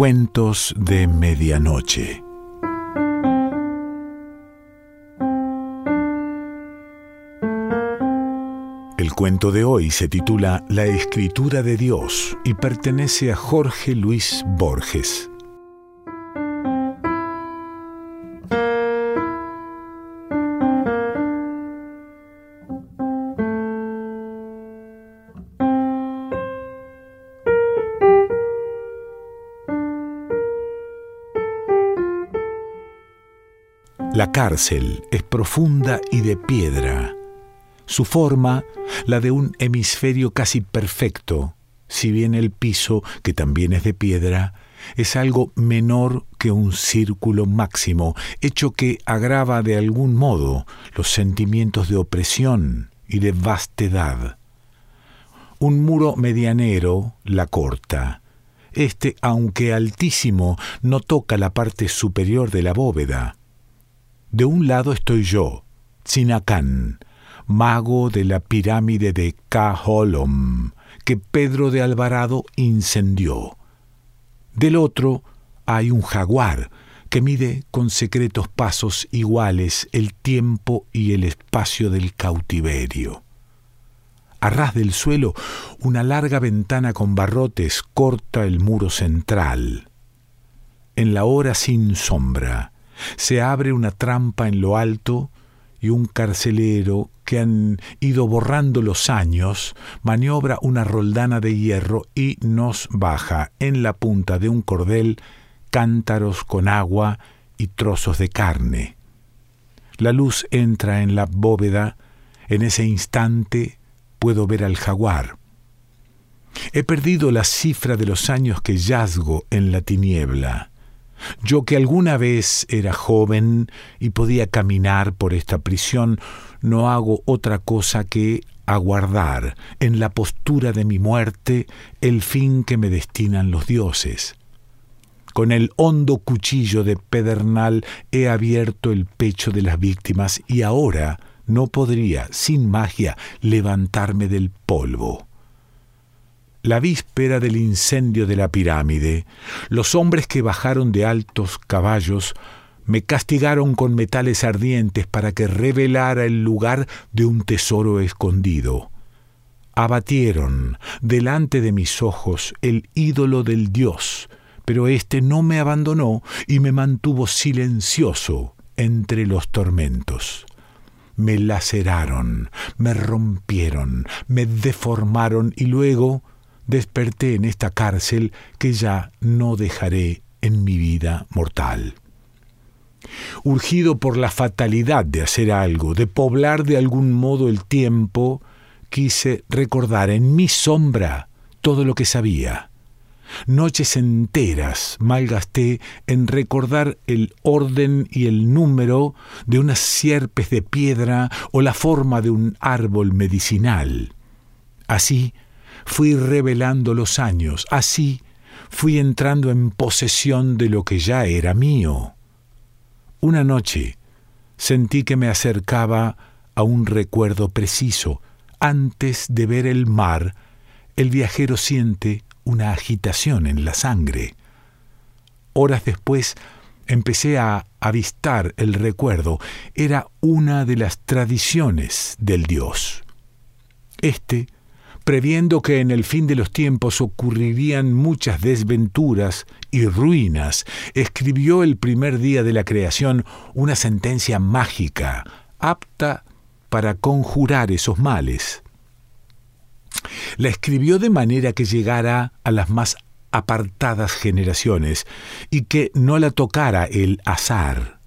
Cuentos de Medianoche. El cuento de hoy se titula La Escritura de Dios y pertenece a Jorge Luis Borges. La cárcel es profunda y de piedra. Su forma, la de un hemisferio casi perfecto, si bien el piso, que también es de piedra, es algo menor que un círculo máximo, hecho que agrava de algún modo los sentimientos de opresión y de vastedad. Un muro medianero la corta. Este, aunque altísimo, no toca la parte superior de la bóveda de un lado estoy yo, Tsinacán, mago de la pirámide de Caholom, que Pedro de Alvarado incendió. Del otro hay un jaguar que mide con secretos pasos iguales el tiempo y el espacio del cautiverio. A ras del suelo, una larga ventana con barrotes corta el muro central. En la hora sin sombra, se abre una trampa en lo alto y un carcelero que han ido borrando los años maniobra una roldana de hierro y nos baja en la punta de un cordel cántaros con agua y trozos de carne. La luz entra en la bóveda, en ese instante puedo ver al jaguar. He perdido la cifra de los años que yazgo en la tiniebla. Yo que alguna vez era joven y podía caminar por esta prisión, no hago otra cosa que aguardar en la postura de mi muerte el fin que me destinan los dioses. Con el hondo cuchillo de pedernal he abierto el pecho de las víctimas y ahora no podría, sin magia, levantarme del polvo. La víspera del incendio de la pirámide, los hombres que bajaron de altos caballos me castigaron con metales ardientes para que revelara el lugar de un tesoro escondido. Abatieron delante de mis ojos el ídolo del Dios, pero éste no me abandonó y me mantuvo silencioso entre los tormentos me laceraron, me rompieron, me deformaron y luego desperté en esta cárcel que ya no dejaré en mi vida mortal. Urgido por la fatalidad de hacer algo, de poblar de algún modo el tiempo, quise recordar en mi sombra todo lo que sabía. Noches enteras malgasté en recordar el orden y el número de unas sierpes de piedra o la forma de un árbol medicinal. Así fui revelando los años, así fui entrando en posesión de lo que ya era mío. Una noche sentí que me acercaba a un recuerdo preciso. Antes de ver el mar, el viajero siente una agitación en la sangre. Horas después empecé a avistar el recuerdo. Era una de las tradiciones del Dios. Este previendo que en el fin de los tiempos ocurrirían muchas desventuras y ruinas, escribió el primer día de la creación una sentencia mágica, apta para conjurar esos males. La escribió de manera que llegara a las más apartadas generaciones y que no la tocara el azar.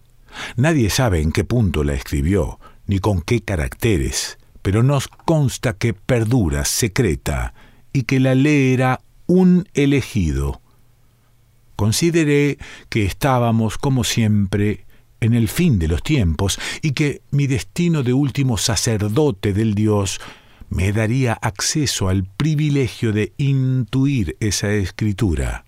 Nadie sabe en qué punto la escribió, ni con qué caracteres pero nos consta que perdura secreta y que la ley era un elegido. Consideré que estábamos, como siempre, en el fin de los tiempos y que mi destino de último sacerdote del Dios me daría acceso al privilegio de intuir esa escritura.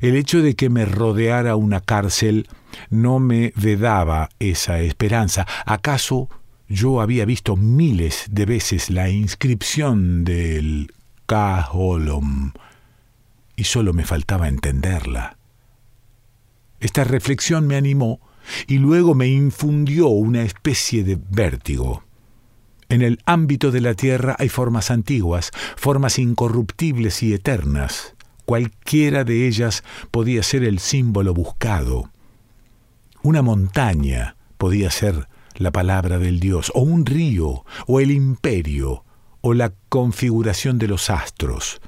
El hecho de que me rodeara una cárcel no me vedaba esa esperanza. ¿Acaso yo había visto miles de veces la inscripción del Kaholom y solo me faltaba entenderla. Esta reflexión me animó y luego me infundió una especie de vértigo. En el ámbito de la tierra hay formas antiguas, formas incorruptibles y eternas. Cualquiera de ellas podía ser el símbolo buscado. Una montaña podía ser la palabra del Dios, o un río, o el imperio, o la configuración de los astros.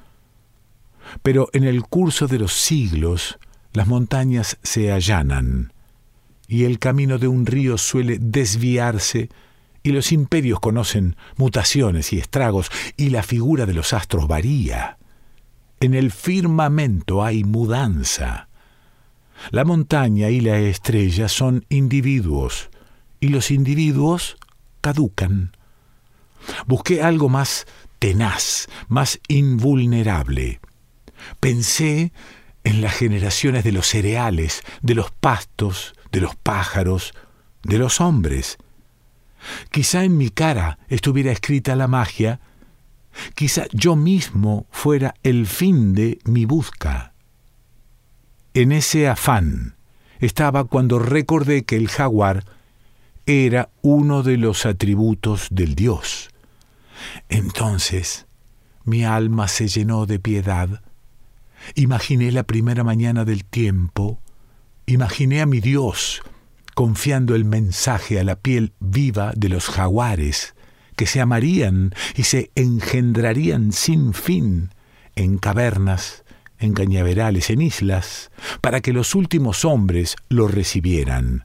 Pero en el curso de los siglos, las montañas se allanan, y el camino de un río suele desviarse, y los imperios conocen mutaciones y estragos, y la figura de los astros varía. En el firmamento hay mudanza. La montaña y la estrella son individuos, y los individuos caducan. Busqué algo más tenaz, más invulnerable. Pensé en las generaciones de los cereales, de los pastos, de los pájaros, de los hombres. Quizá en mi cara estuviera escrita la magia, quizá yo mismo fuera el fin de mi busca. En ese afán estaba cuando recordé que el jaguar era uno de los atributos del Dios. Entonces mi alma se llenó de piedad Imaginé la primera mañana del tiempo, imaginé a mi Dios confiando el mensaje a la piel viva de los jaguares, que se amarían y se engendrarían sin fin en cavernas, en cañaverales, en islas, para que los últimos hombres lo recibieran.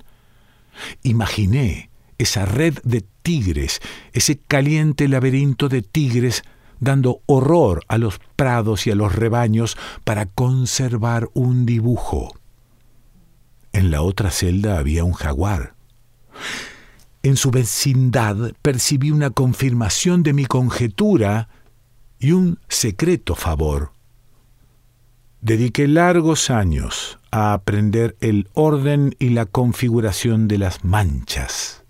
Imaginé esa red de tigres, ese caliente laberinto de tigres dando horror a los prados y a los rebaños para conservar un dibujo. En la otra celda había un jaguar. En su vecindad percibí una confirmación de mi conjetura y un secreto favor. Dediqué largos años a aprender el orden y la configuración de las manchas.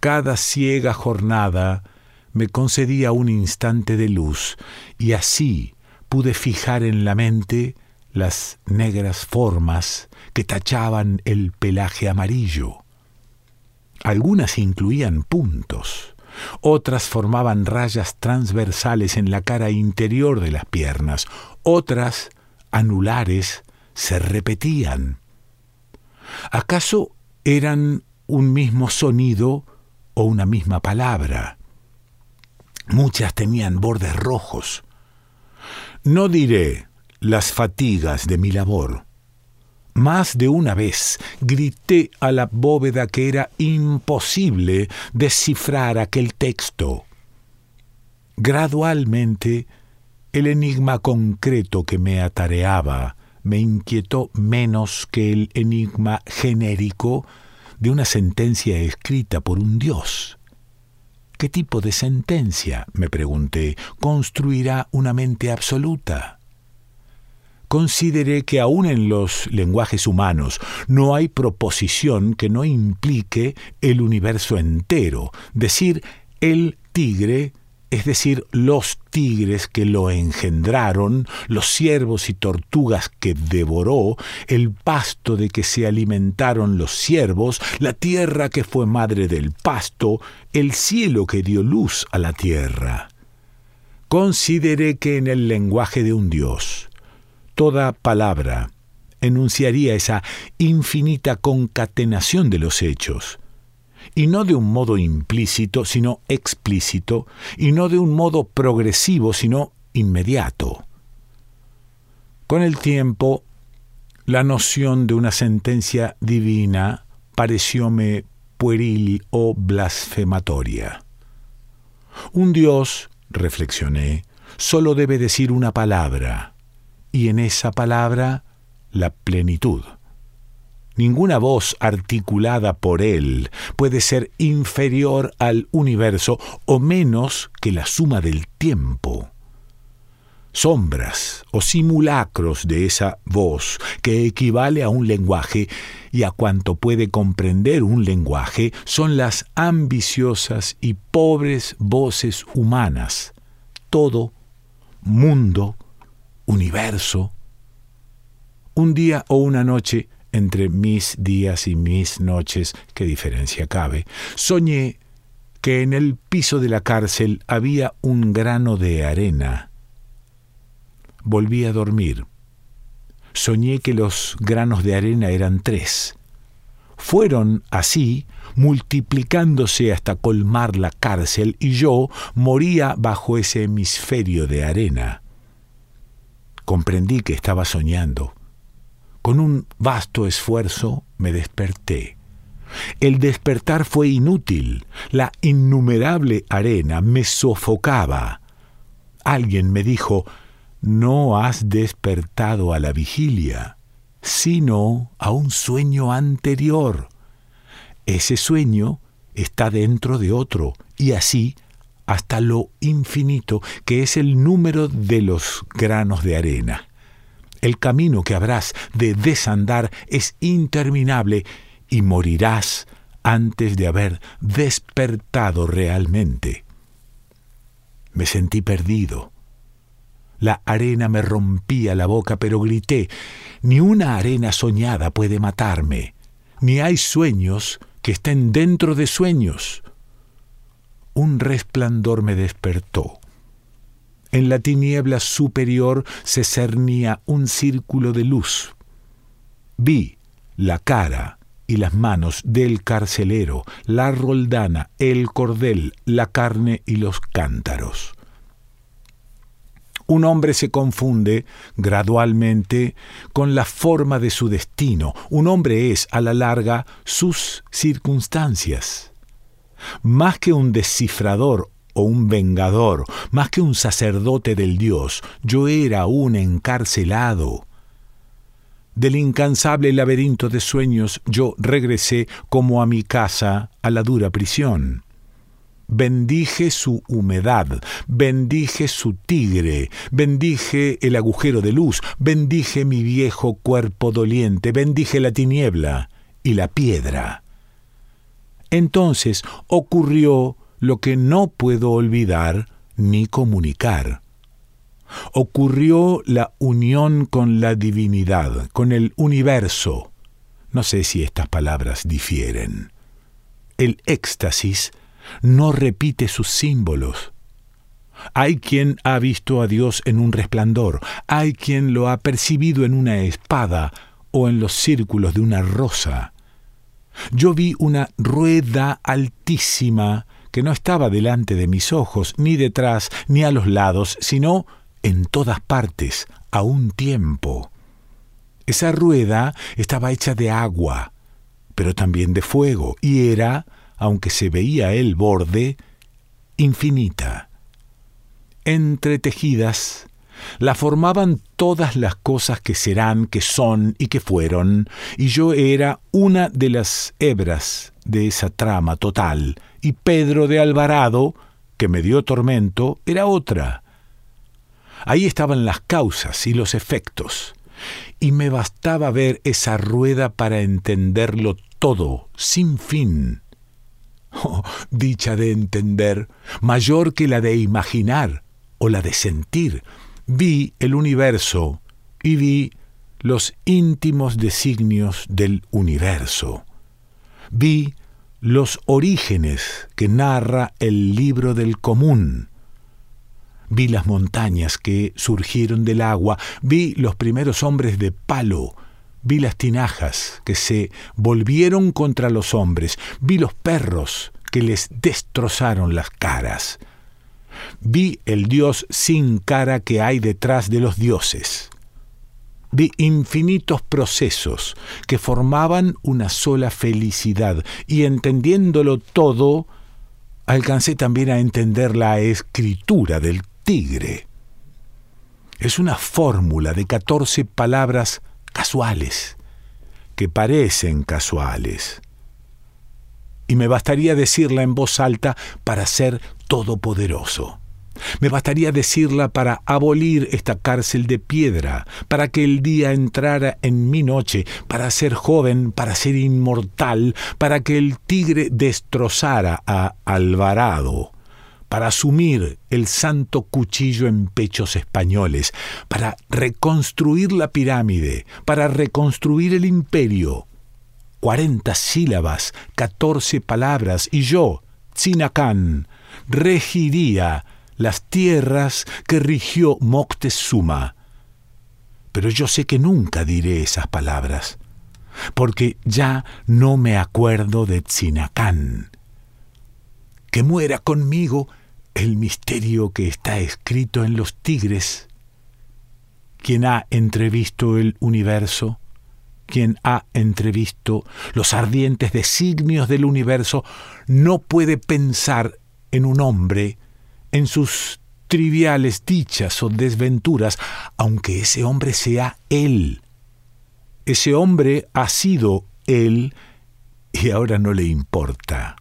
Cada ciega jornada me concedía un instante de luz y así pude fijar en la mente las negras formas que tachaban el pelaje amarillo. Algunas incluían puntos, otras formaban rayas transversales en la cara interior de las piernas, otras, anulares, se repetían. ¿Acaso eran un mismo sonido o una misma palabra? Muchas tenían bordes rojos. No diré las fatigas de mi labor. Más de una vez grité a la bóveda que era imposible descifrar aquel texto. Gradualmente, el enigma concreto que me atareaba me inquietó menos que el enigma genérico de una sentencia escrita por un dios. ¿Qué tipo de sentencia, me pregunté, construirá una mente absoluta? Consideré que aún en los lenguajes humanos no hay proposición que no implique el universo entero. Decir el tigre es decir, los tigres que lo engendraron, los ciervos y tortugas que devoró, el pasto de que se alimentaron los ciervos, la tierra que fue madre del pasto, el cielo que dio luz a la tierra. Consideré que en el lenguaje de un Dios, toda palabra enunciaría esa infinita concatenación de los hechos, y no de un modo implícito, sino explícito, y no de un modo progresivo, sino inmediato. Con el tiempo, la noción de una sentencia divina parecióme pueril o blasfematoria. Un Dios, reflexioné, solo debe decir una palabra, y en esa palabra la plenitud. Ninguna voz articulada por él puede ser inferior al universo o menos que la suma del tiempo. Sombras o simulacros de esa voz que equivale a un lenguaje y a cuanto puede comprender un lenguaje son las ambiciosas y pobres voces humanas. Todo, mundo, universo. Un día o una noche, entre mis días y mis noches, qué diferencia cabe, soñé que en el piso de la cárcel había un grano de arena. Volví a dormir. Soñé que los granos de arena eran tres. Fueron así multiplicándose hasta colmar la cárcel y yo moría bajo ese hemisferio de arena. Comprendí que estaba soñando. Con un vasto esfuerzo me desperté. El despertar fue inútil. La innumerable arena me sofocaba. Alguien me dijo, no has despertado a la vigilia, sino a un sueño anterior. Ese sueño está dentro de otro, y así hasta lo infinito, que es el número de los granos de arena. El camino que habrás de desandar es interminable y morirás antes de haber despertado realmente. Me sentí perdido. La arena me rompía la boca, pero grité, ni una arena soñada puede matarme, ni hay sueños que estén dentro de sueños un resplandor me despertó. En la tiniebla superior se cernía un círculo de luz. Vi la cara y las manos del carcelero, la roldana, el cordel, la carne y los cántaros. Un hombre se confunde gradualmente con la forma de su destino. Un hombre es, a la larga, sus circunstancias más que un descifrador o un vengador, más que un sacerdote del Dios, yo era un encarcelado. Del incansable laberinto de sueños yo regresé como a mi casa, a la dura prisión. Bendije su humedad, bendije su tigre, bendije el agujero de luz, bendije mi viejo cuerpo doliente, bendije la tiniebla y la piedra. Entonces ocurrió lo que no puedo olvidar ni comunicar. Ocurrió la unión con la divinidad, con el universo. No sé si estas palabras difieren. El éxtasis no repite sus símbolos. Hay quien ha visto a Dios en un resplandor, hay quien lo ha percibido en una espada o en los círculos de una rosa. Yo vi una rueda altísima que no estaba delante de mis ojos, ni detrás, ni a los lados, sino en todas partes, a un tiempo. Esa rueda estaba hecha de agua, pero también de fuego, y era, aunque se veía el borde, infinita. Entretejidas la formaban todas las cosas que serán, que son y que fueron, y yo era una de las hebras de esa trama total, y Pedro de Alvarado, que me dio tormento, era otra. Ahí estaban las causas y los efectos, y me bastaba ver esa rueda para entenderlo todo, sin fin. Oh, dicha de entender, mayor que la de imaginar o la de sentir, vi el universo y vi los íntimos designios del universo. Vi los orígenes que narra el libro del común. Vi las montañas que surgieron del agua, vi los primeros hombres de palo, vi las tinajas que se volvieron contra los hombres, vi los perros que les destrozaron las caras, Vi el Dios sin cara que hay detrás de los dioses. Vi infinitos procesos que formaban una sola felicidad y entendiéndolo todo, alcancé también a entender la escritura del tigre. Es una fórmula de catorce palabras casuales, que parecen casuales. Y me bastaría decirla en voz alta para ser todopoderoso. Me bastaría decirla para abolir esta cárcel de piedra, para que el día entrara en mi noche, para ser joven, para ser inmortal, para que el tigre destrozara a Alvarado, para asumir el santo cuchillo en pechos españoles, para reconstruir la pirámide, para reconstruir el imperio. Cuarenta sílabas, catorce palabras, y yo, Tzinacán, regiría las tierras que rigió Moctezuma. Pero yo sé que nunca diré esas palabras, porque ya no me acuerdo de Tzinacán. Que muera conmigo el misterio que está escrito en los tigres. Quien ha entrevisto el universo, quien ha entrevisto los ardientes designios del universo, no puede pensar en un hombre, en sus triviales dichas o desventuras, aunque ese hombre sea él. Ese hombre ha sido él y ahora no le importa.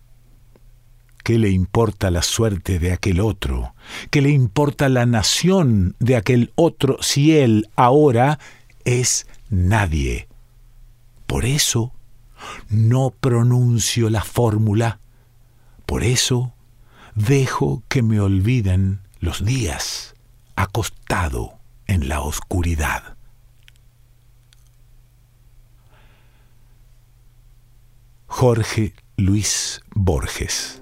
¿Qué le importa la suerte de aquel otro? ¿Qué le importa la nación de aquel otro si él ahora es nadie? Por eso no pronuncio la fórmula. Por eso dejo que me olviden los días acostado en la oscuridad. Jorge Luis Borges